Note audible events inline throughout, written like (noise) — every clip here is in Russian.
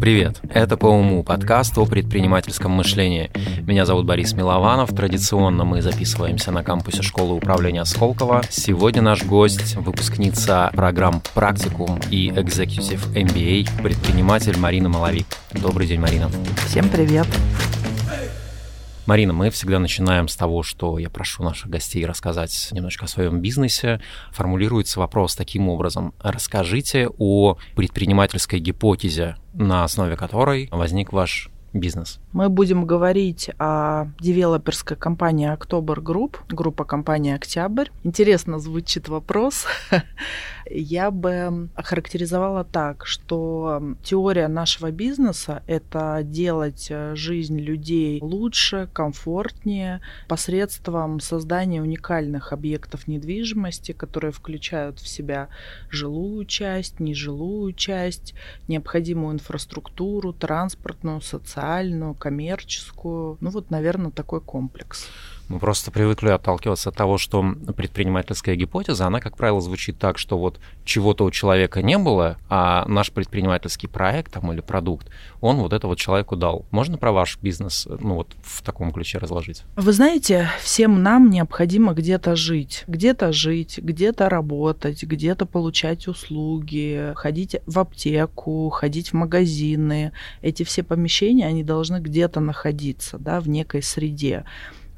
Привет, это «По уму» подкаст о предпринимательском мышлении. Меня зовут Борис Милованов. Традиционно мы записываемся на кампусе школы управления Сколково. Сегодня наш гость, выпускница программ «Практикум» и «Executive MBA», предприниматель Марина Маловик. Добрый день, Марина. Всем привет. Марина, мы всегда начинаем с того, что я прошу наших гостей рассказать немножко о своем бизнесе. Формулируется вопрос таким образом. Расскажите о предпринимательской гипотезе, на основе которой возник ваш бизнес. Мы будем говорить о девелоперской компании October Group, группа компании Октябрь. Интересно звучит вопрос. (laughs) Я бы охарактеризовала так, что теория нашего бизнеса — это делать э, жизнь людей лучше, комфортнее посредством создания уникальных объектов недвижимости, которые включают в себя жилую часть, нежилую часть, необходимую инфраструктуру, транспортную, социальную, коммерческую. Ну вот, наверное, такой комплекс. Мы просто привыкли отталкиваться от того, что предпринимательская гипотеза, она, как правило, звучит так, что вот чего-то у человека не было, а наш предпринимательский проект там, или продукт, он вот это вот человеку дал. Можно про ваш бизнес ну, вот в таком ключе разложить? Вы знаете, всем нам необходимо где-то жить. Где-то жить, где-то работать, где-то получать услуги, ходить в аптеку, ходить в магазины. Эти все помещения, они должны где-то находиться, да, в некой среде.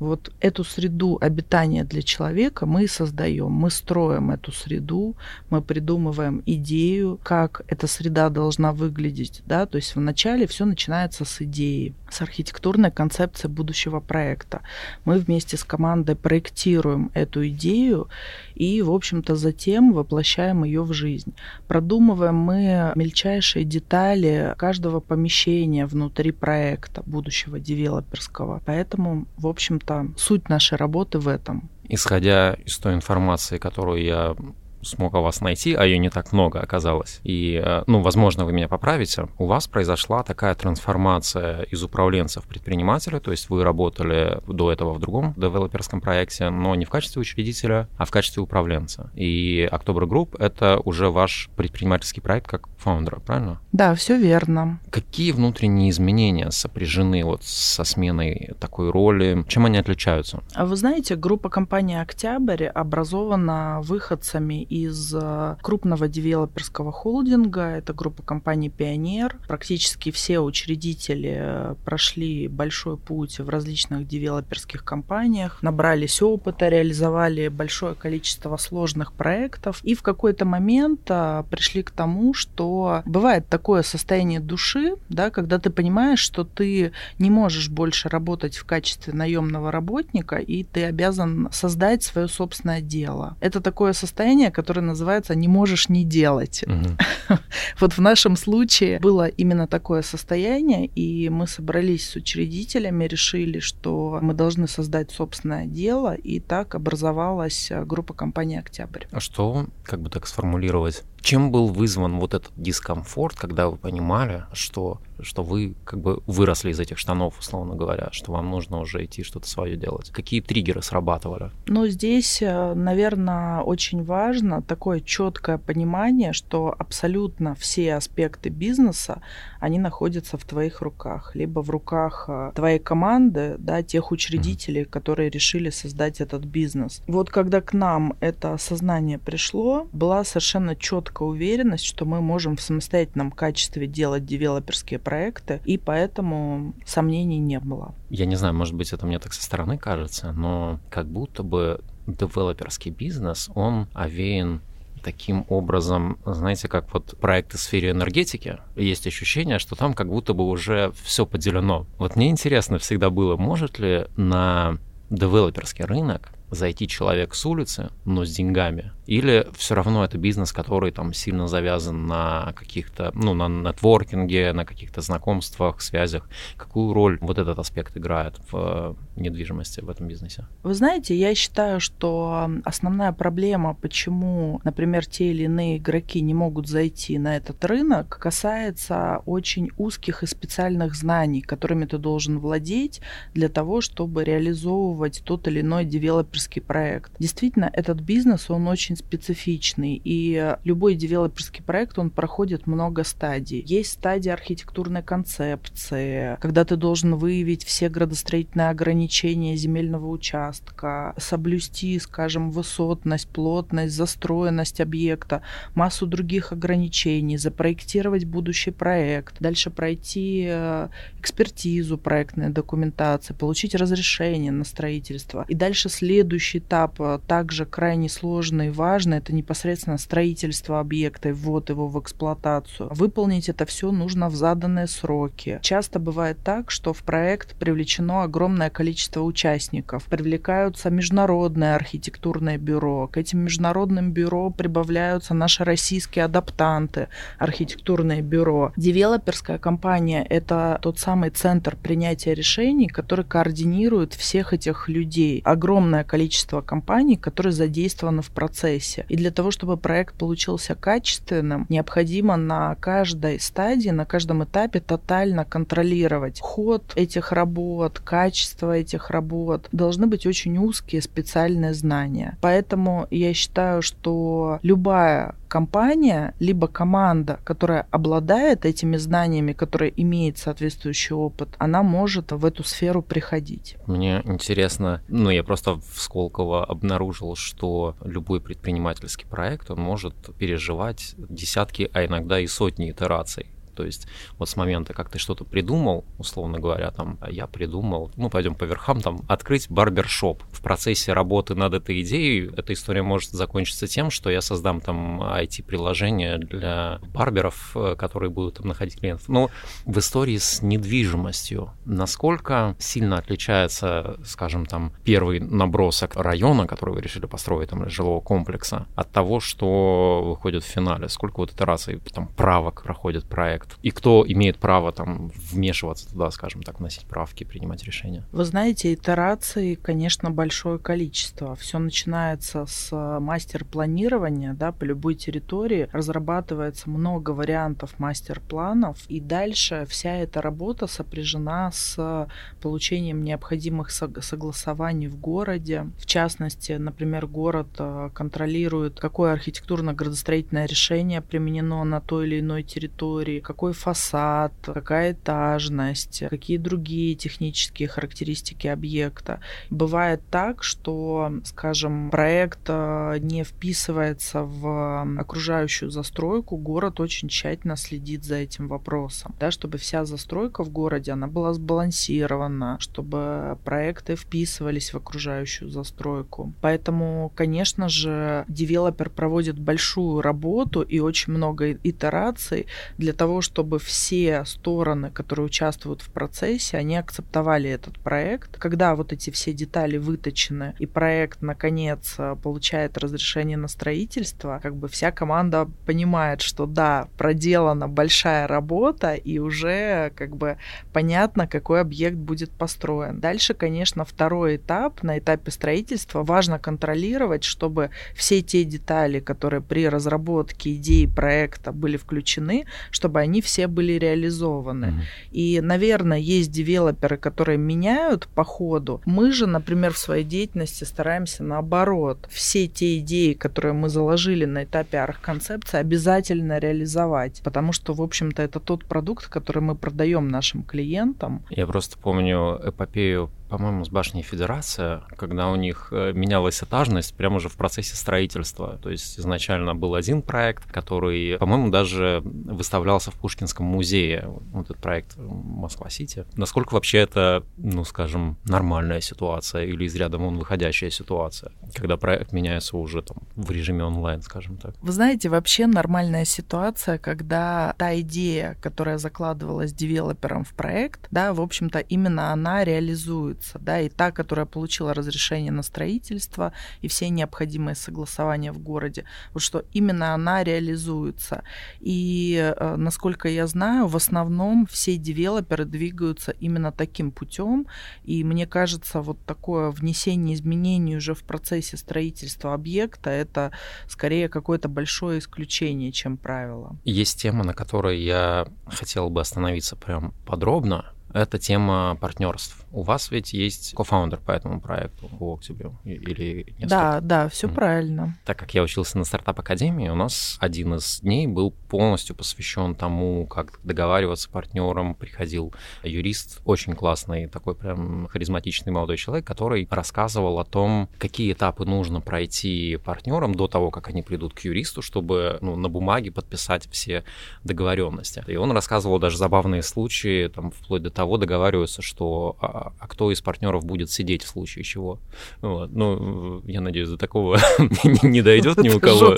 Вот эту среду обитания для человека мы создаем, мы строим эту среду, мы придумываем идею, как эта среда должна выглядеть, да, то есть вначале все начинается с идеи, с архитектурной концепции будущего проекта. Мы вместе с командой проектируем эту идею и, в общем-то, затем воплощаем ее в жизнь. Продумываем мы мельчайшие детали каждого помещения внутри проекта будущего девелоперского. Поэтому, в общем-то, суть нашей работы в этом. Исходя из той информации, которую я смог о вас найти, а ее не так много оказалось. И, э, ну, возможно, вы меня поправите. У вас произошла такая трансформация из управленца в предпринимателя, то есть вы работали до этого в другом девелоперском проекте, но не в качестве учредителя, а в качестве управленца. И October Group — это уже ваш предпринимательский проект как фаундера, правильно? Да, все верно. Какие внутренние изменения сопряжены вот со сменой такой роли? Чем они отличаются? А вы знаете, группа компании «Октябрь» образована выходцами из э, крупного девелоперского холдинга. Это группа компаний «Пионер». Практически все учредители э, прошли большой путь в различных девелоперских компаниях, набрались опыта, реализовали большое количество сложных проектов и в какой-то момент э, пришли к тому, что бывает такое состояние души, да, когда ты понимаешь, что ты не можешь больше работать в качестве наемного работника, и ты обязан создать свое собственное дело. Это такое состояние, который называется «не можешь не делать». Угу. (laughs) вот в нашем случае было именно такое состояние, и мы собрались с учредителями, решили, что мы должны создать собственное дело, и так образовалась группа компании «Октябрь». А что, как бы так сформулировать, чем был вызван вот этот дискомфорт, когда вы понимали, что, что вы как бы выросли из этих штанов, условно говоря, что вам нужно уже идти что-то свое делать? Какие триггеры срабатывали? Ну, здесь, э, наверное, очень важно такое четкое понимание, что абсолютно все аспекты бизнеса, они находятся в твоих руках, либо в руках э, твоей команды, да, тех учредителей, mm-hmm. которые решили создать этот бизнес. Вот когда к нам это осознание пришло, была совершенно четкая четкая уверенность, что мы можем в самостоятельном качестве делать девелоперские проекты, и поэтому сомнений не было. Я не знаю, может быть, это мне так со стороны кажется, но как будто бы девелоперский бизнес, он овеян таким образом, знаете, как вот проекты в сфере энергетики, есть ощущение, что там как будто бы уже все поделено. Вот мне интересно всегда было, может ли на девелоперский рынок зайти человек с улицы, но с деньгами, или все равно это бизнес, который там сильно завязан на каких-то, ну, на нетворкинге, на каких-то знакомствах, связях. Какую роль вот этот аспект играет в недвижимости в этом бизнесе? Вы знаете, я считаю, что основная проблема, почему, например, те или иные игроки не могут зайти на этот рынок, касается очень узких и специальных знаний, которыми ты должен владеть для того, чтобы реализовывать тот или иной девелопер девелоперский проект. Действительно, этот бизнес, он очень специфичный, и любой девелоперский проект, он проходит много стадий. Есть стадия архитектурной концепции, когда ты должен выявить все градостроительные ограничения земельного участка, соблюсти, скажем, высотность, плотность, застроенность объекта, массу других ограничений, запроектировать будущий проект, дальше пройти э, экспертизу проектной документации, получить разрешение на строительство. И дальше следующий этап, э, также крайне сложный и важный, это непосредственно строительство объекта и ввод его в эксплуатацию. Выполнить это все нужно в заданные сроки. Часто бывает так, что в проект привлечено огромное количество участников. Привлекаются международные архитектурные бюро. К этим международным бюро прибавляются наши российские адаптанты, архитектурное бюро. Девелоперская компания — это тот самый центр принятия решений, который координирует всех этих людей. Огромное количество компаний, которые задействованы в процессе. И для того, чтобы проект получился качественным, необходимо на каждой стадии, на каждом этапе тотально контролировать ход этих работ, качество этих работ. Должны быть очень узкие специальные знания. Поэтому я считаю, что любая компания, либо команда, которая обладает этими знаниями, которая имеет соответствующий опыт, она может в эту сферу приходить. Мне интересно, ну я просто в Сколково обнаружил, что любой предпринимательский проект, он может переживать десятки, а иногда и сотни итераций. То есть вот с момента, как ты что-то придумал, условно говоря, там, я придумал, ну, пойдем по верхам, там, открыть барбершоп. В процессе работы над этой идеей эта история может закончиться тем, что я создам там IT-приложение для барберов, э, которые будут там находить клиентов. Но в истории с недвижимостью, насколько сильно отличается, скажем, там, первый набросок района, который вы решили построить, там, жилого комплекса, от того, что выходит в финале? Сколько вот итераций, там, правок проходит проект? И кто имеет право там вмешиваться туда, скажем так, вносить правки, принимать решения? Вы знаете, итераций, конечно, большое количество. Все начинается с мастер-планирования, да, по любой территории разрабатывается много вариантов мастер-планов, и дальше вся эта работа сопряжена с получением необходимых согласований в городе. В частности, например, город э, контролирует, какое архитектурно-градостроительное решение применено на той или иной территории, какой фасад, какая этажность, какие другие технические характеристики объекта. Бывает так, что, скажем, проект э, не вписывается в окружающую застройку, город очень тщательно следит за этим вопросом, да, чтобы вся застройка в городе, она была сбалансирована, чтобы проекты вписывались в окружающую застройку. Поэтому, конечно же, девелопер проводит большую работу и очень много итераций для того, чтобы все стороны, которые участвуют в процессе, они акцептовали этот проект. Когда вот эти все детали выточены, и проект, наконец, получает разрешение на строительство, как бы вся команда понимает, что да, проделана большая работа, и уже как бы понятно, какой объект будет построен. Дальше, конечно, второй этап, на этапе строительства, важно контролировать, чтобы все те детали, которые при разработке идеи проекта были включены, чтобы они они все были реализованы. Mm-hmm. И, наверное, есть девелоперы, которые меняют по ходу. Мы же, например, в своей деятельности стараемся наоборот. Все те идеи, которые мы заложили на этапе арх-концепции, обязательно реализовать, потому что, в общем-то, это тот продукт, который мы продаем нашим клиентам. Я просто помню эпопею по-моему, с башней Федерация, когда у них э, менялась этажность прямо уже в процессе строительства. То есть изначально был один проект, который, по-моему, даже выставлялся в Пушкинском музее, вот этот проект Москва-Сити. Насколько вообще это, ну, скажем, нормальная ситуация или из ряда вон выходящая ситуация, когда проект меняется уже там в режиме онлайн, скажем так? Вы знаете, вообще нормальная ситуация, когда та идея, которая закладывалась девелопером в проект, да, в общем-то, именно она реализуется реализуется, да, и та, которая получила разрешение на строительство и все необходимые согласования в городе, вот что именно она реализуется. И, э, насколько я знаю, в основном все девелоперы двигаются именно таким путем, и мне кажется, вот такое внесение изменений уже в процессе строительства объекта, это скорее какое-то большое исключение, чем правило. Есть тема, на которой я хотел бы остановиться прям подробно, это тема партнерств у вас ведь есть кофаундер по этому проекту у Octibio или несколько? Да, да, все mm. правильно. Так как я учился на стартап-академии, у нас один из дней был полностью посвящен тому, как договариваться с партнером. Приходил юрист, очень классный, такой прям харизматичный молодой человек, который рассказывал о том, какие этапы нужно пройти партнерам до того, как они придут к юристу, чтобы ну, на бумаге подписать все договоренности. И он рассказывал даже забавные случаи, там, вплоть до того договариваются, что а, а кто из партнеров будет сидеть в случае чего. Вот. Ну, я надеюсь, до такого (laughs) не дойдет ни у кого.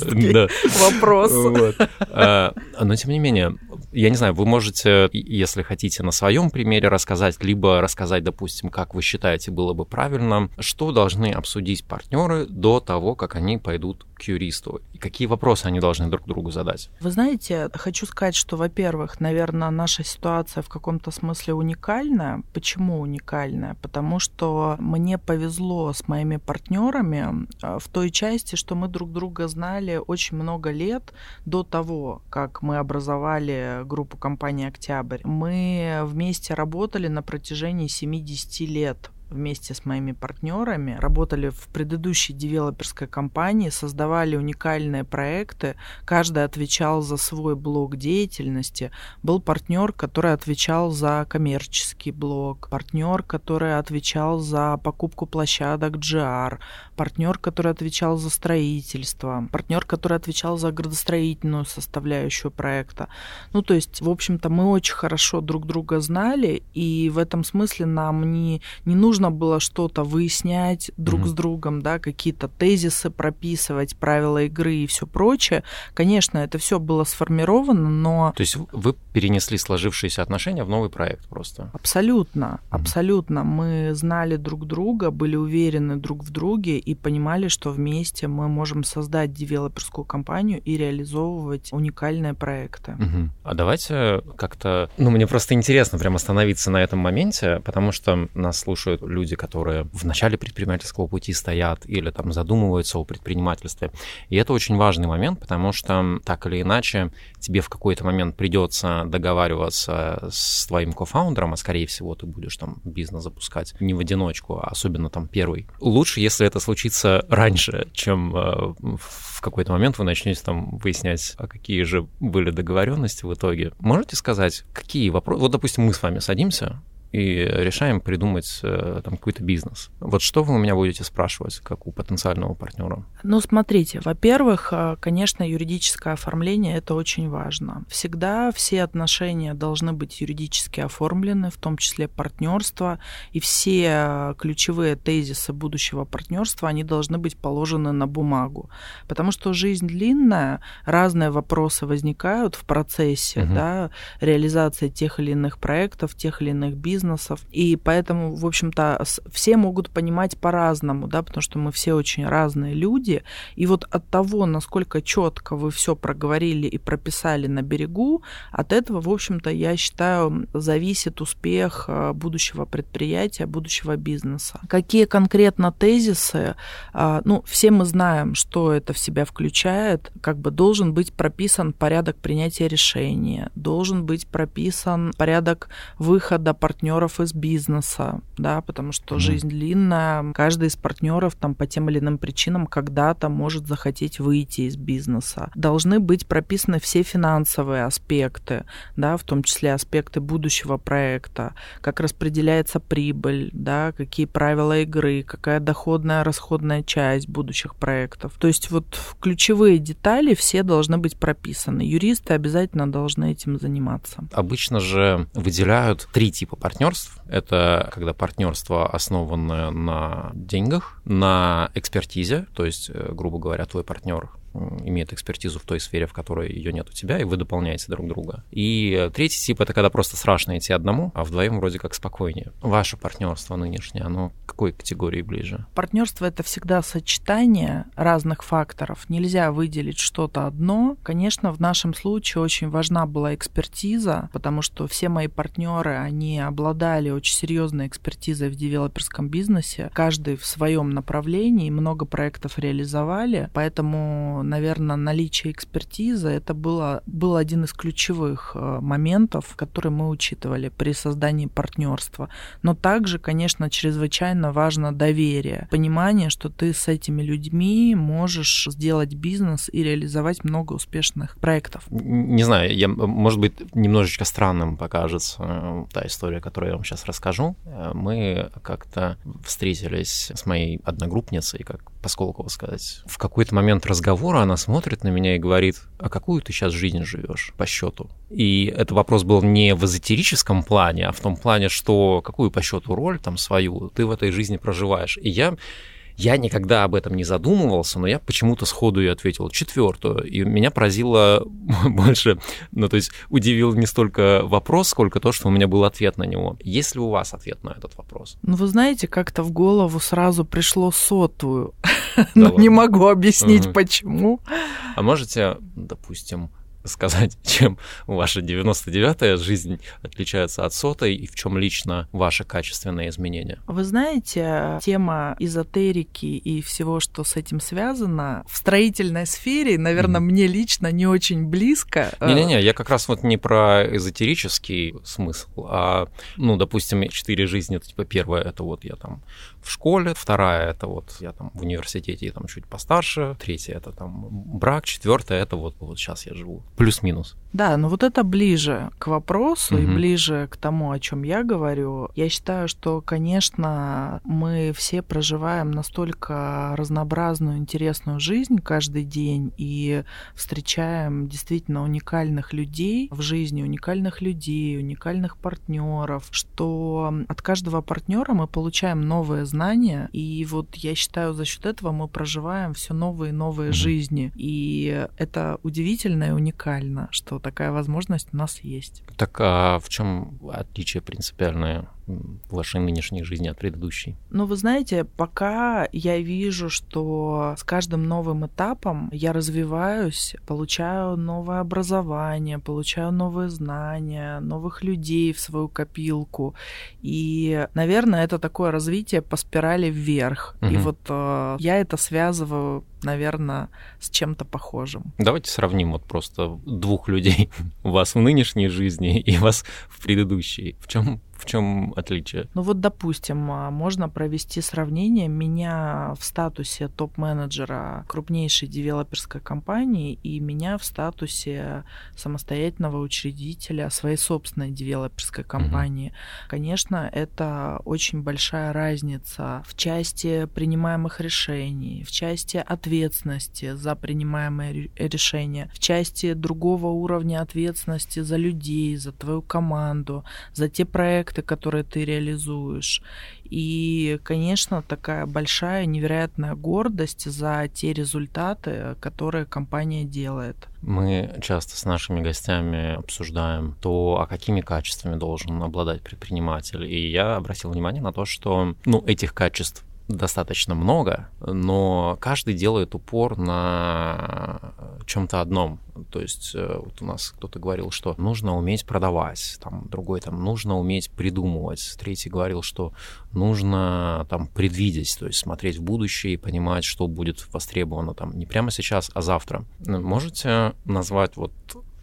Вопрос. А, но тем не менее, я не знаю, вы можете, если хотите, на своем примере рассказать, либо рассказать, допустим, как вы считаете было бы правильно, что должны обсудить партнеры до того, как они пойдут к юристу, и какие вопросы они должны друг другу задать. Вы знаете, хочу сказать, что, во-первых, наверное, наша ситуация в каком-то смысле уникальная. Почему уникальная? Потому что мне повезло с моими партнерами а, в той части, что мы друг друга знали очень много лет до того, как мы образовали группу компании «Октябрь». Мы вместе работали на протяжении 70 лет вместе с моими партнерами, работали в предыдущей девелоперской компании, создавали уникальные проекты, каждый отвечал за свой блок деятельности. Был партнер, который отвечал за коммерческий блок, партнер, который отвечал за покупку площадок GR, партнер, который отвечал за строительство, партнер, который отвечал за градостроительную составляющую проекта. Ну, то есть, в общем-то, мы очень хорошо друг друга знали, и в этом смысле нам не, не нужно нужно было что-то выяснять друг mm-hmm. с другом, да, какие-то тезисы прописывать, правила игры и все прочее. Конечно, это все было сформировано, но... То есть вы перенесли сложившиеся отношения в новый проект просто? Абсолютно, mm-hmm. абсолютно. Мы знали друг друга, были уверены друг в друге и понимали, что вместе мы можем создать девелоперскую компанию и реализовывать уникальные проекты. Mm-hmm. А давайте как-то... Ну, мне просто интересно прям остановиться на этом моменте, потому что нас слушают люди, которые в начале предпринимательского пути стоят или там задумываются о предпринимательстве. И это очень важный момент, потому что так или иначе тебе в какой-то момент придется договариваться с твоим кофаундером, а скорее всего ты будешь там бизнес запускать не в одиночку, а особенно там первый. Лучше, если это случится раньше, чем э, в какой-то момент вы начнете там выяснять, а какие же были договоренности в итоге. Можете сказать, какие вопросы... Вот, допустим, мы с вами садимся, и решаем придумать э, там какой-то бизнес. Вот что вы у меня будете спрашивать, как у потенциального партнера? Ну, смотрите, во-первых, э, конечно, юридическое оформление это очень важно. Всегда все отношения должны быть юридически оформлены, в том числе партнерство, и все ключевые тезисы будущего партнерства, они должны быть положены на бумагу. Потому что жизнь длинная, разные вопросы возникают в процессе угу. да, реализации тех или иных проектов, тех или иных бизнесов, бизнесов. И поэтому, в общем-то, все могут понимать по-разному, да, потому что мы все очень разные люди. И вот от того, насколько четко вы все проговорили и прописали на берегу, от этого, в общем-то, я считаю, зависит успех э, будущего предприятия, будущего бизнеса. Какие конкретно тезисы? А, ну, все мы знаем, что это в себя включает. Как бы должен быть прописан порядок принятия решения, должен быть прописан порядок выхода партнера партнеров из бизнеса, да, потому что mm. жизнь длинная, каждый из партнеров там по тем или иным причинам когда-то может захотеть выйти из бизнеса. Должны быть прописаны все финансовые аспекты, да, в том числе аспекты будущего проекта, как распределяется прибыль, да, какие правила игры, какая доходная, расходная часть будущих проектов. То есть вот ключевые детали все должны быть прописаны. Юристы обязательно должны этим заниматься. Обычно же выделяют три типа партнеров партнерств. Это когда партнерство основано на деньгах, на экспертизе, то есть, э, грубо говоря, твой партнер имеет экспертизу в той сфере, в которой ее нет у тебя, и вы дополняете друг друга. И третий тип это когда просто страшно идти одному, а вдвоем вроде как спокойнее. Ваше партнерство нынешнее, оно к какой категории ближе? Партнерство это всегда сочетание разных факторов. Нельзя выделить что-то одно. Конечно, в нашем случае очень важна была экспертиза, потому что все мои партнеры, они обладали очень серьезной экспертизой в девелоперском бизнесе, каждый в своем направлении, много проектов реализовали, поэтому наверное, наличие экспертизы это было, был один из ключевых э, моментов, которые мы учитывали при создании партнерства. Но также, конечно, чрезвычайно важно доверие, понимание, что ты с этими людьми можешь сделать бизнес и реализовать много успешных проектов. Не знаю, я, может быть, немножечко странным покажется э, та история, которую я вам сейчас расскажу. Э, мы как-то встретились с моей одногруппницей, как по Сколково сказать. В какой-то момент разговора она смотрит на меня и говорит, а какую ты сейчас жизнь живешь по счету? И этот вопрос был не в эзотерическом плане, а в том плане, что какую по счету роль там свою ты в этой жизни проживаешь. И я я никогда об этом не задумывался, но я почему-то сходу и ответил четвертую. И меня поразило (laughs) больше, ну то есть удивил не столько вопрос, сколько то, что у меня был ответ на него. Есть ли у вас ответ на этот вопрос? Ну вы знаете, как-то в голову сразу пришло сотую, (laughs) но не могу объяснить почему. А можете, допустим, сказать, (laughs) чем ваша 99-я жизнь отличается от сотой и в чем лично ваши качественные изменения? Вы знаете, тема эзотерики и всего, что с этим связано, в строительной сфере, наверное, mm-hmm. мне лично не очень близко. Не-не-не, я как раз вот не про эзотерический смысл, а, ну, допустим, четыре жизни, это типа первое, это вот я там в школе, вторая это вот я там в университете там чуть постарше, третья это там брак, четвертая это вот, вот сейчас я живу. Плюс-минус. Да, но вот это ближе к вопросу угу. и ближе к тому, о чем я говорю. Я считаю, что, конечно, мы все проживаем настолько разнообразную, интересную жизнь каждый день и встречаем действительно уникальных людей в жизни, уникальных людей, уникальных партнеров, что от каждого партнера мы получаем новые знания, и вот я считаю, за счет этого мы проживаем все новые и новые угу. жизни. И это удивительно и уникально, что такая возможность у нас есть. Так а в чем отличие принципиальное вашей нынешней жизни от предыдущей? Ну, вы знаете, пока я вижу, что с каждым новым этапом я развиваюсь, получаю новое образование, получаю новые знания, новых людей в свою копилку. И, наверное, это такое развитие по спирали вверх. Угу. И вот э, я это связываю наверное, с чем-то похожим. Давайте сравним вот просто двух людей. (laughs) Вас в нынешней жизни и вас в предыдущей. В чем в чем отличие? Ну вот, допустим, а, можно провести сравнение. Меня в статусе топ-менеджера крупнейшей девелоперской компании и меня в статусе самостоятельного учредителя своей собственной девелоперской компании. Угу. Конечно, это очень большая разница в части принимаемых решений, в части ответственности за принимаемые решения, в части другого уровня ответственности за людей, за твою команду, за те проекты, которые ты реализуешь. И, конечно, такая большая, невероятная гордость за те результаты, которые компания делает. Мы часто с нашими гостями обсуждаем то, а какими качествами должен обладать предприниматель. И я обратил внимание на то, что ну, этих качеств достаточно много, но каждый делает упор на чем-то одном. То есть э, вот у нас кто-то говорил, что нужно уметь продавать, там другой там нужно уметь придумывать, третий говорил, что нужно там предвидеть, то есть смотреть в будущее и понимать, что будет востребовано там не прямо сейчас, а завтра. Можете назвать вот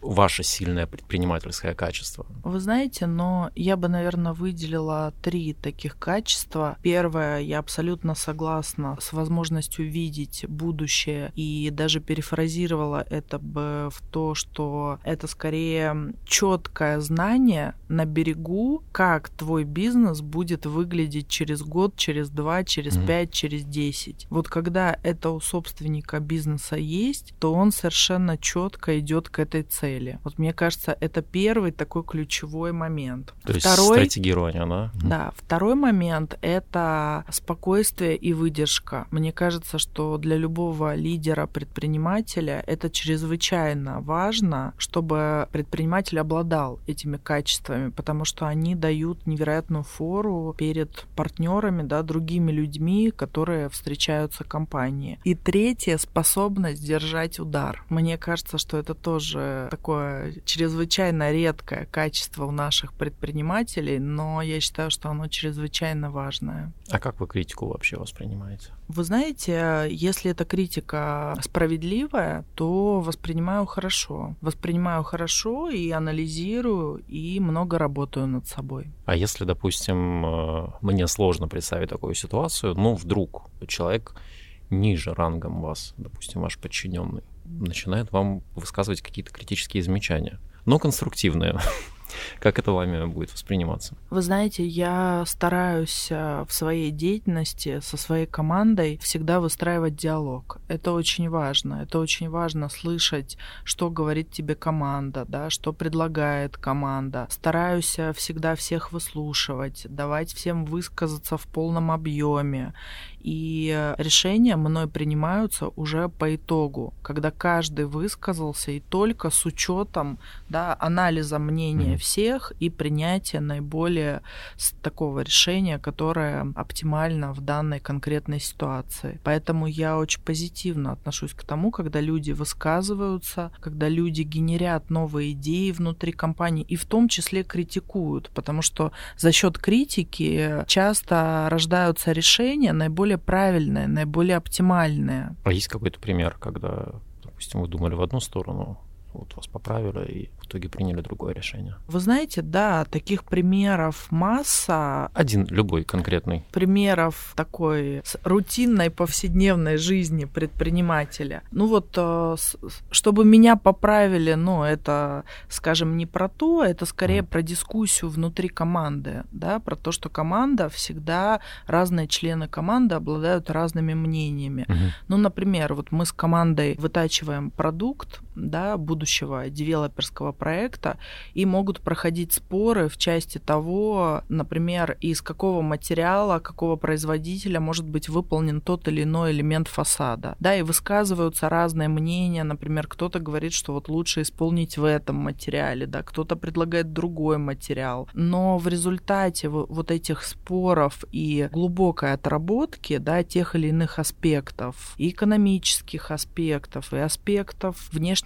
ваше сильное предпринимательское качество? Вы знаете, но я бы, наверное, выделила три таких качества. Первое, я абсолютно согласна с возможностью видеть будущее и даже перефразировала это бы в то, что это скорее четкое знание на берегу, как твой бизнес будет выглядеть через год, через два, через mm-hmm. пять, через десять. Вот когда это у собственника бизнеса есть, то он совершенно четко идет к этой цели цели. Вот мне кажется, это первый такой ключевой момент. То второй, есть стратегирование, да? Да. Второй момент — это спокойствие и выдержка. Мне кажется, что для любого лидера, предпринимателя это чрезвычайно важно, чтобы предприниматель обладал этими качествами, потому что они дают невероятную фору перед партнерами, да, другими людьми, которые встречаются в компании. И третье — способность держать удар. Мне кажется, что это тоже такое чрезвычайно редкое качество у наших предпринимателей, но я считаю, что оно чрезвычайно важное. А как вы критику вообще воспринимаете? Вы знаете, если эта критика справедливая, то воспринимаю хорошо. Воспринимаю хорошо и анализирую, и много работаю над собой. А если, допустим, э, мне сложно представить такую ситуацию, ну, вдруг человек ниже рангом вас, допустим, ваш подчиненный, начинает вам высказывать какие-то критические замечания, но конструктивные. (laughs) Как это вами будет восприниматься? Вы знаете, я стараюсь э, в своей деятельности со своей командой всегда выстраивать диалог. Это очень важно. Это очень важно слышать, что говорит тебе команда, да, что предлагает команда. Стараюсь э, всегда всех выслушивать, давать всем высказаться в полном объеме и решения мной принимаются уже по итогу, когда каждый высказался и только с учетом да, анализа мнения mm-hmm. всех и принятия наиболее такого решения, которое оптимально в данной конкретной ситуации. Поэтому я очень позитивно отношусь к тому, когда люди высказываются, когда люди генерят новые идеи внутри компании и в том числе критикуют, потому что за счет критики часто рождаются решения наиболее наиболее правильное, наиболее оптимальное. А есть какой-то пример, когда, допустим, вы думали в одну сторону, вот вас поправили и итоге приняли другое решение. Вы знаете, да, таких примеров масса. Один, любой конкретный. Примеров такой рутинной повседневной жизни предпринимателя. Ну вот, э, чтобы меня поправили, ну это, скажем, не про то, это скорее mm. про дискуссию внутри команды, да, про то, что команда всегда, разные члены команды обладают разными мнениями. Mm-hmm. Ну, например, вот мы с командой вытачиваем продукт, да, будущего девелоперского проекта, и могут проходить споры в части того, например, из какого материала, какого производителя может быть выполнен тот или иной элемент фасада. Да, и высказываются разные мнения, например, кто-то говорит, что вот лучше исполнить в этом материале, да, кто-то предлагает другой материал. Но в результате вот этих споров и глубокой отработки, да, тех или иных аспектов, и экономических аспектов, и аспектов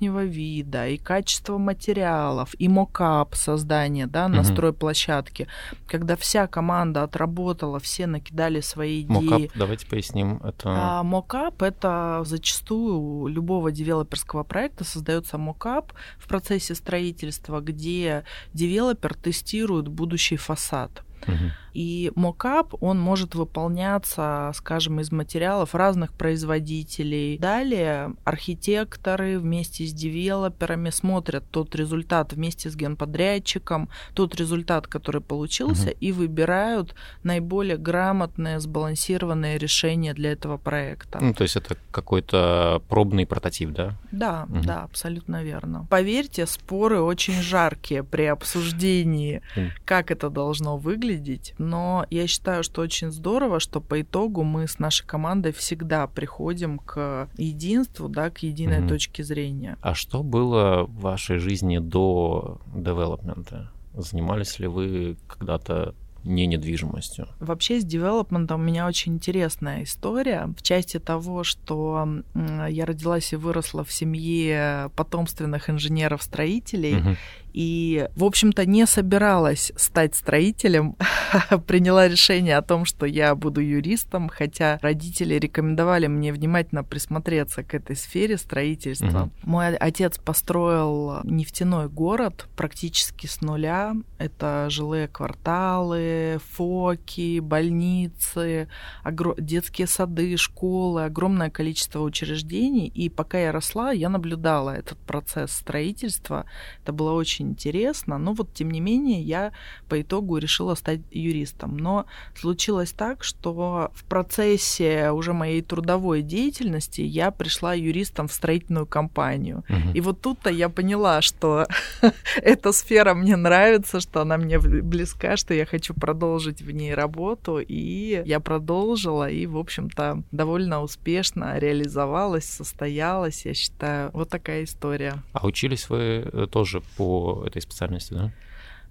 внешнего вида, и качества материалов, и mockup создания, да, настрой угу. площадки. Когда вся команда отработала, все накидали свои идеи. Mockup, давайте поясним. Это... А, mockup — это зачастую у любого девелоперского проекта создается mockup в процессе строительства, где девелопер тестирует будущий фасад. Угу. И mockup, он может выполняться, скажем, из материалов разных производителей. Далее архитекторы вместе с девелоперами смотрят тот результат вместе с генподрядчиком, тот результат, который получился, угу. и выбирают наиболее грамотное, сбалансированное решение для этого проекта. Ну, то есть это какой-то пробный прототип, да? Да, угу. да, абсолютно верно. Поверьте, споры очень жаркие при обсуждении, как это должно выглядеть но я считаю, что очень здорово, что по итогу мы с нашей командой всегда приходим к единству, да, к единой mm-hmm. точке зрения. А что было в вашей жизни до девелопмента? Занимались ли вы когда-то не недвижимостью. Вообще с девелопментом у меня очень интересная история в части того, что я родилась и выросла в семье потомственных инженеров-строителей, угу. И, в общем-то, не собиралась стать строителем, (laughs) приняла решение о том, что я буду юристом, хотя родители рекомендовали мне внимательно присмотреться к этой сфере строительства. Угу. Мой отец построил нефтяной город практически с нуля. Это жилые кварталы, фоки, больницы, огр... детские сады, школы, огромное количество учреждений. И пока я росла, я наблюдала этот процесс строительства. Это было очень очень интересно, но вот тем не менее я по итогу решила стать юристом. Но случилось так, что в процессе уже моей трудовой деятельности я пришла юристом в строительную компанию. Угу. И вот тут-то я поняла, что (laughs) эта сфера мне нравится, что она мне близка, что я хочу продолжить в ней работу. И я продолжила, и, в общем-то, довольно успешно реализовалась, состоялась, я считаю. Вот такая история. А учились вы э, тоже по этой специальности, да?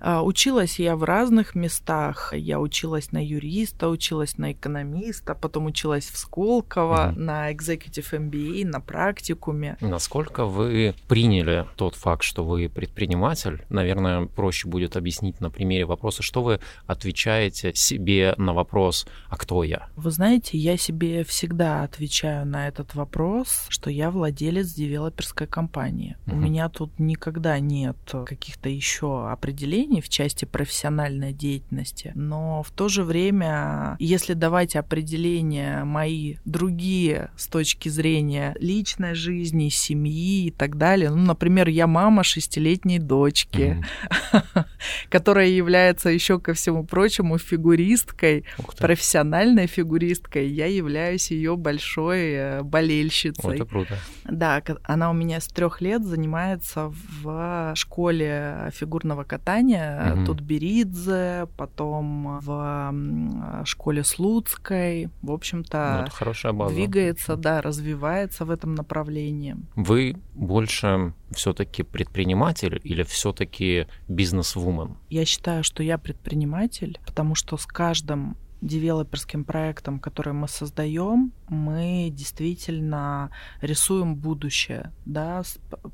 А, училась я в разных местах. Я училась на юриста, училась на экономиста, потом училась в Сколково, mm-hmm. на Executive MBA, на практикуме. Насколько вы приняли тот факт, что вы предприниматель? Наверное, проще будет объяснить на примере вопроса, что вы отвечаете себе на вопрос «А кто я?». Вы знаете, я себе всегда отвечаю на этот вопрос, что я владелец девелоперской компании. Mm-hmm. У меня тут никогда нет каких-то еще определений в части профессиональной деятельности, но в то же время, если давать определения мои другие с точки зрения личной жизни, семьи и так далее, ну, например, я мама шестилетней дочки, (laughs) которая является еще ко всему прочему фигуристкой, профессиональной фигуристкой, я являюсь ее большой э, болельщицей. Это круто. Да, она у меня с трех лет занимается в школе фигурного катания угу. Тутберидзе, потом в школе Слуцкой. В общем-то, ну, двигается, да, развивается в этом направлении. Вы больше все-таки предприниматель или все-таки бизнес-вумен? Я считаю, что я предприниматель, потому что с каждым девелоперским проектом, который мы создаем, мы действительно рисуем будущее, да,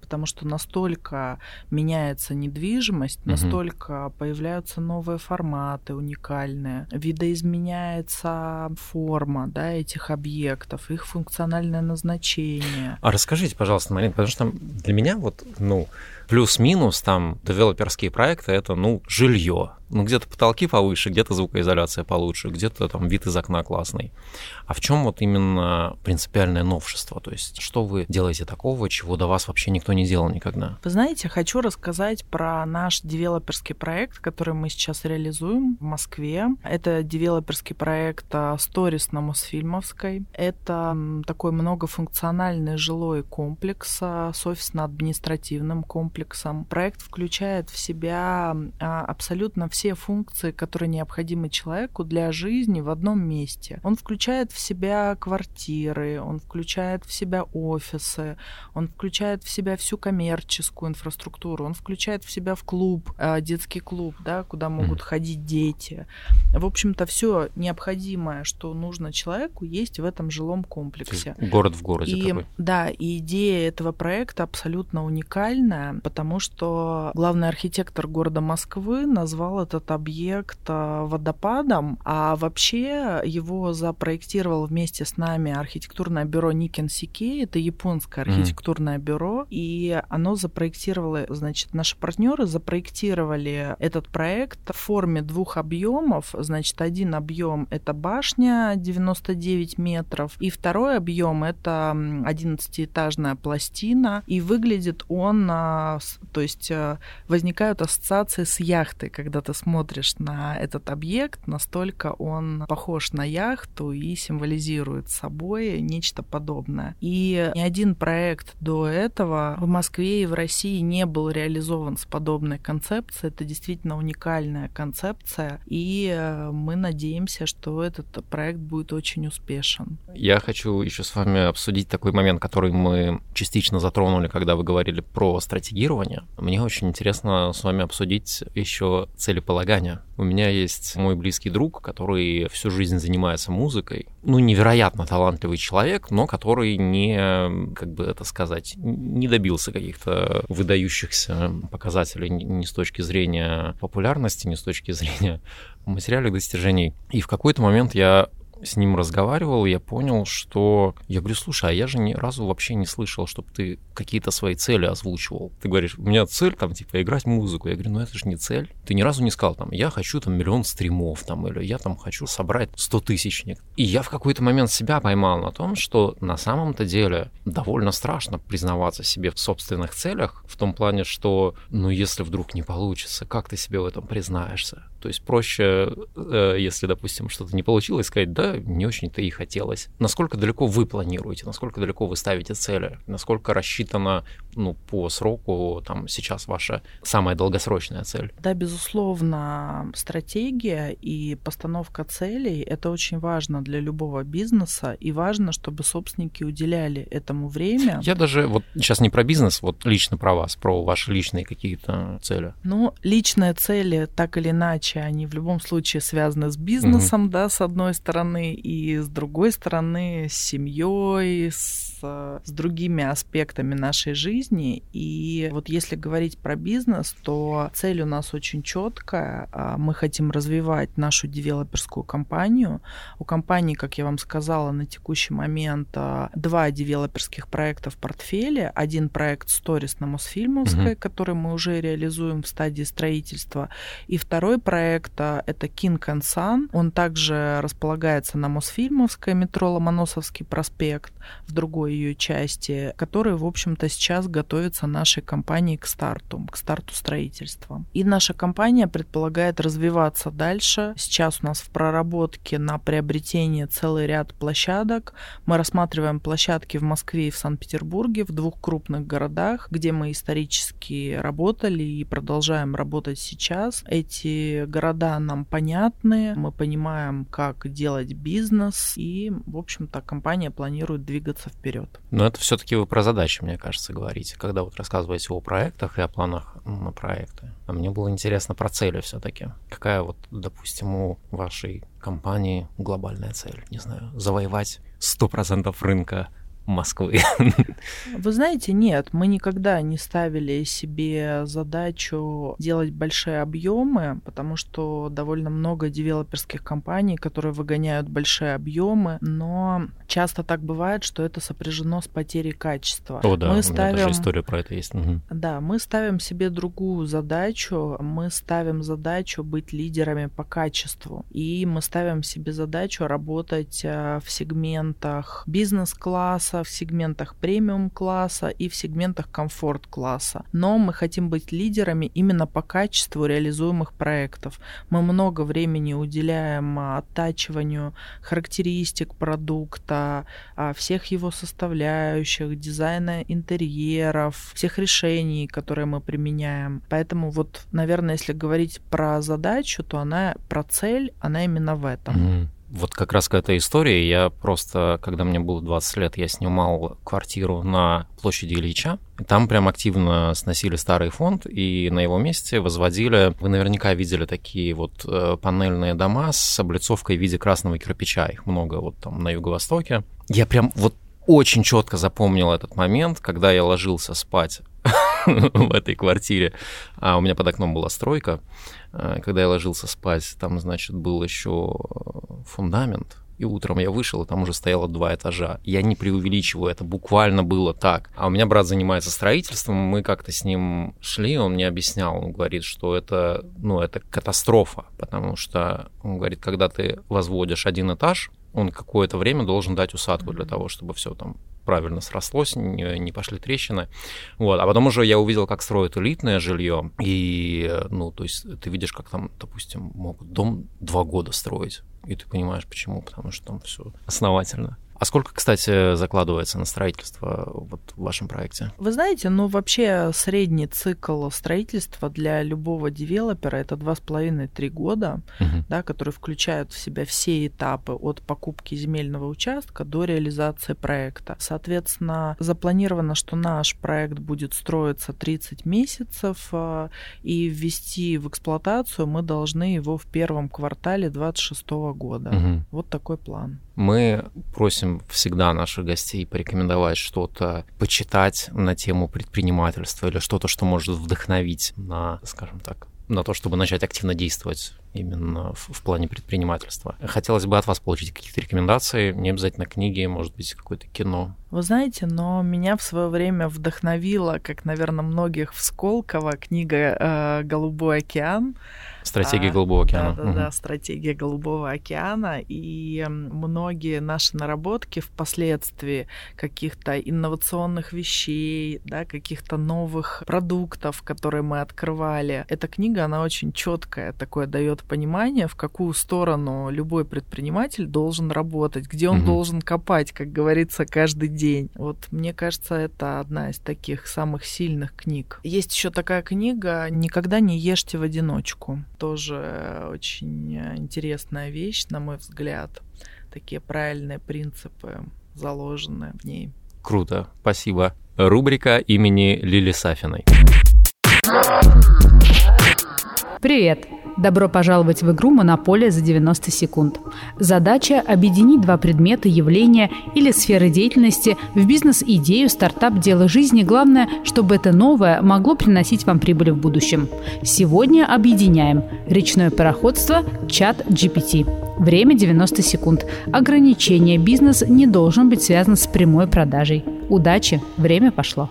потому что настолько меняется недвижимость, угу. настолько появляются новые форматы уникальные, видоизменяется форма, да, этих объектов, их функциональное назначение. А расскажите, пожалуйста, Марина, потому что для меня вот, ну, плюс-минус там девелоперские проекты это, ну, жилье. Ну, где-то потолки повыше, где-то звукоизоляция получше, где-то там вид из окна классный. А в чем вот именно принципиальное новшество? То есть что вы делаете такого, чего до вас вообще никто не делал никогда? Вы знаете, хочу рассказать про наш девелоперский проект, который мы сейчас реализуем в Москве. Это девелоперский проект «Сторис» на Мосфильмовской. Это такой многофункциональный жилой комплекс с офисно-административным комплексом. Проект включает в себя а, абсолютно все функции, которые необходимы человеку для жизни в одном месте. Он включает в в себя квартиры, он включает в себя офисы, он включает в себя всю коммерческую инфраструктуру, он включает в себя в клуб, э, детский клуб, да, куда могут ходить дети. В общем-то, все необходимое, что нужно человеку, есть в этом жилом комплексе. Город в городе и, такой. Да, и идея этого проекта абсолютно уникальная, потому что главный архитектор города Москвы назвал этот объект э, водопадом, а вообще его запроектировал курировал вместе с нами архитектурное бюро Никен Сике. Это японское архитектурное mm. бюро. И оно запроектировало, значит, наши партнеры запроектировали этот проект в форме двух объемов. Значит, один объем это башня 99 метров, и второй объем это 11-этажная пластина. И выглядит он, а, то есть э, возникают ассоциации с яхтой, когда ты смотришь на этот объект, настолько он похож на яхту и символизирует символизирует собой нечто подобное. И ни один проект до этого в Москве и в России не был реализован с подобной концепцией. Это действительно уникальная концепция, и э, мы надеемся, что этот проект будет очень успешен. Я хочу еще с вами обсудить такой момент, который мы частично затронули, когда вы говорили про стратегирование. Мне очень интересно с вами обсудить еще целеполагание. У меня есть мой близкий друг, который всю жизнь занимается музыкой, ну, невероятно талантливый человек, но который не, как бы это сказать, не добился каких-то выдающихся показателей ни с точки зрения популярности, ни с точки зрения (laughs) материальных достижений. И в какой-то момент я с ним разговаривал, я понял, что... Я говорю, слушай, а я же ни разу вообще не слышал, чтобы ты какие-то свои цели озвучивал. Ты говоришь, у меня цель там, типа, играть музыку. Я говорю, ну это же не цель. Ты ни разу не сказал, там, я хочу там миллион стримов, там, или я там хочу собрать 100 тысячник. И я в какой-то момент себя поймал на том, что на самом-то деле довольно страшно признаваться себе в собственных целях, в том плане, что, ну, если вдруг не получится, как ты себе в этом признаешься? То есть проще, э, если, допустим, что-то не получилось, сказать, да, не очень-то и хотелось. Насколько далеко вы планируете, насколько далеко вы ставите цели, насколько рассчитана ну, по сроку там сейчас ваша самая долгосрочная цель? Да, безусловно, стратегия и постановка целей — это очень важно для любого бизнеса, и важно, чтобы собственники уделяли этому время. Я даже вот сейчас не про бизнес, вот лично про вас, про ваши личные какие-то цели. Ну, личные цели так или иначе задачи, они в любом случае связаны с бизнесом, угу. да, с одной стороны, и с другой стороны с семьей, с с, другими аспектами нашей жизни. И вот если говорить про бизнес, то цель у нас очень четкая. А, мы хотим развивать нашу девелоперскую компанию. У компании, как я вам сказала, на текущий момент а, два девелоперских проекта в портфеле. Один проект Сторис на Мосфильмовской, угу. который мы уже реализуем в стадии строительства. И второй проект а, это Sun. Он также располагается на Мосфильмовской, метро Ломоносовский проспект, в другой ее части, которые, в общем-то, сейчас готовятся нашей компанией к старту, к старту строительства. И наша компания предполагает развиваться дальше. Сейчас у нас в проработке на приобретение целый ряд площадок. Мы рассматриваем площадки в Москве и в Санкт-Петербурге, в двух крупных городах, где мы исторически работали и продолжаем работать сейчас. Эти города нам понятны, мы понимаем, как делать бизнес, и, в общем-то, компания планирует двигаться вперед. Но это все-таки вы про задачи, мне кажется, говорите, когда вот рассказываете о проектах и о планах на проекты. А мне было интересно про цели все-таки. Какая вот, допустим, у вашей компании глобальная цель? Не знаю, завоевать 100% рынка Москвы? Вы знаете, нет, мы никогда не ставили себе задачу делать большие объемы, потому что довольно много девелоперских компаний, которые выгоняют большие объемы, но часто так бывает, что это сопряжено с потерей качества. О, да, мы ставим... у меня даже история про это есть. Угу. Да, мы ставим себе другую задачу, мы ставим задачу быть лидерами по качеству, и мы ставим себе задачу работать э, в сегментах бизнес-класса, в сегментах премиум-класса и в сегментах комфорт-класса. Но мы хотим быть лидерами именно по качеству реализуемых проектов. Мы много времени уделяем а, оттачиванию характеристик продукта, а, всех его составляющих, дизайна интерьеров, всех решений, которые мы применяем. Поэтому вот, наверное, если говорить про задачу, то она про цель, она именно в этом. Mm-hmm. Вот как раз к этой истории я просто, когда мне было 20 лет, я снимал квартиру на площади Ильича. Там прям активно сносили старый фонд, и на его месте возводили... Вы наверняка видели такие вот э, панельные дома с облицовкой в виде красного кирпича. Их много вот там на юго-востоке. Я прям вот очень четко запомнил этот момент, когда я ложился спать (laughs) в этой квартире, а у меня под окном была стройка. Э, когда я ложился спать, там, значит, был еще э, фундамент, и утром я вышел, и там уже стояло два этажа. Я не преувеличиваю, это буквально было так. А у меня брат занимается строительством, мы как-то с ним шли, он мне объяснял, он говорит, что это, ну, это катастрофа, потому что, он говорит, когда ты возводишь один этаж, он какое-то время должен дать усадку для того, чтобы все там правильно срослось, не, не пошли трещины. Вот. А потом уже я увидел, как строят элитное жилье. И, ну, то есть ты видишь, как там, допустим, могут дом два года строить. И ты понимаешь, почему. Потому что там все основательно. А сколько, кстати, закладывается на строительство вот в вашем проекте? Вы знаете, ну вообще средний цикл строительства для любого девелопера это два с половиной-три года, угу. да, которые включают в себя все этапы от покупки земельного участка до реализации проекта. Соответственно, запланировано, что наш проект будет строиться 30 месяцев, а, и ввести в эксплуатацию мы должны его в первом квартале 2026 года. Угу. Вот такой план. Мы просим всегда наших гостей порекомендовать что-то, почитать на тему предпринимательства или что-то, что может вдохновить на, скажем так, на то, чтобы начать активно действовать именно в, в плане предпринимательства. Хотелось бы от вас получить какие-то рекомендации, не обязательно книги, может быть, какое-то кино. Вы знаете, но меня в свое время вдохновила, как, наверное, многих в Сколково, книга э, «Голубой океан». Стратегия а, Голубого океана. Да, да, угу. да, стратегия Голубого океана. И многие наши наработки впоследствии каких-то инновационных вещей, да, каких-то новых продуктов, которые мы открывали. Эта книга, она очень четкая, такое дает понимание, в какую сторону любой предприниматель должен работать, где он угу. должен копать, как говорится, каждый день. Вот мне кажется, это одна из таких самых сильных книг. Есть еще такая книга «Никогда не ешьте в одиночку». Тоже очень интересная вещь, на мой взгляд. Такие правильные принципы заложены в ней. Круто, спасибо. Рубрика имени Лили Сафиной. Привет! Добро пожаловать в игру «Монополия за 90 секунд». Задача – объединить два предмета, явления или сферы деятельности в бизнес-идею, стартап, дело жизни. Главное, чтобы это новое могло приносить вам прибыль в будущем. Сегодня объединяем речное пароходство, чат GPT. Время 90 секунд. Ограничение. Бизнес не должен быть связан с прямой продажей. Удачи! Время пошло.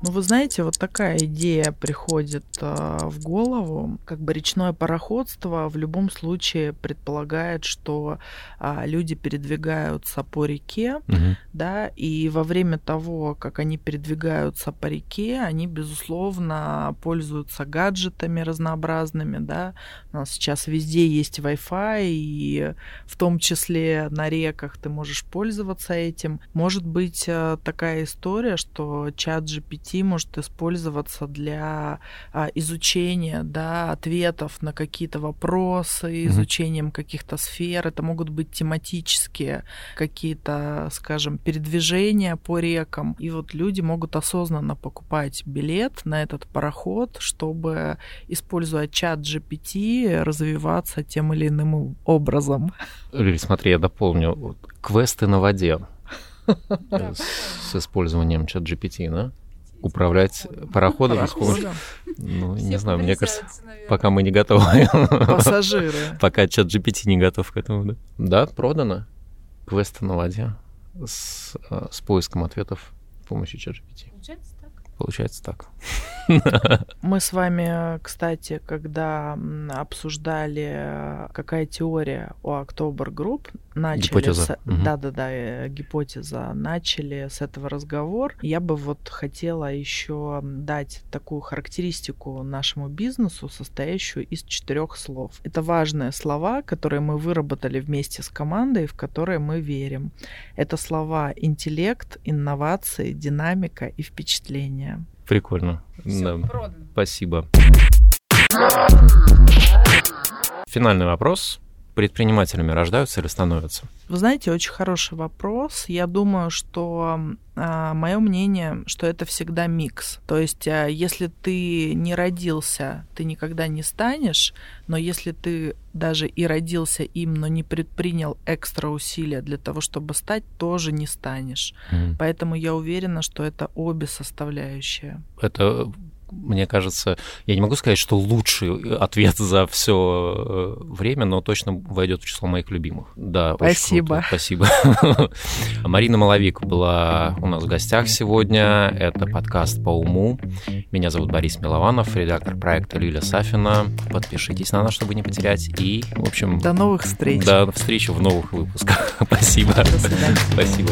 Ну, вы знаете, вот такая идея приходит э, в голову. Как бы речное пароходство в любом случае предполагает, что э, люди передвигаются по реке, угу. да, и во время того, как они передвигаются по реке, они, безусловно, пользуются гаджетами разнообразными, да. У нас сейчас везде есть Wi-Fi, и в том числе на реках ты можешь пользоваться этим. Может быть э, такая история, что чат GPT GPT может использоваться для а, изучения да, ответов на какие-то вопросы, mm-hmm. изучением каких-то сфер. Это могут быть тематические какие-то, скажем, передвижения по рекам. И вот люди могут осознанно покупать билет на этот пароход, чтобы, используя чат GPT, развиваться тем или иным образом. Лили, смотри, я дополню. Квесты на воде (laughs) с использованием чат GPT, да? Управлять пароходом с помощью... Ну, Все не знаю, мне кажется, наверное. пока мы не готовы. Пассажиры. (laughs) Пока чат GPT не готов к этому, да. Да, продано. Квесты на воде с, э, с поиском ответов с помощью чат GPT. Получается? Получается так. Мы с вами, кстати, когда обсуждали, какая теория у October Group, начали... Гипотеза. С... Угу. Да-да-да, э, гипотеза. Начали с этого разговор. Я бы вот хотела еще дать такую характеристику нашему бизнесу, состоящую из четырех слов. Это важные слова, которые мы выработали вместе с командой, в которые мы верим. Это слова интеллект, инновации, динамика и впечатление. Прикольно. Все, да. продано. Спасибо. Финальный вопрос предпринимателями рождаются или становятся? Вы знаете, очень хороший вопрос. Я думаю, что а, мое мнение, что это всегда микс. То есть, а, если ты не родился, ты никогда не станешь, но если ты даже и родился им, но не предпринял экстра усилия для того, чтобы стать, тоже не станешь. Mm. Поэтому я уверена, что это обе составляющие. Это мне кажется, я не могу сказать, что лучший ответ за все э, время, но точно войдет в число моих любимых. Да, спасибо. Спасибо. (laughs) Марина Маловик была у нас в гостях сегодня. Это подкаст по уму. Меня зовут Борис Милованов, редактор проекта Лиля Сафина. Подпишитесь на нас, чтобы не потерять. И, в общем... До новых встреч. До встречи в новых выпусках. (laughs) Спасибо. До свидания. Спасибо.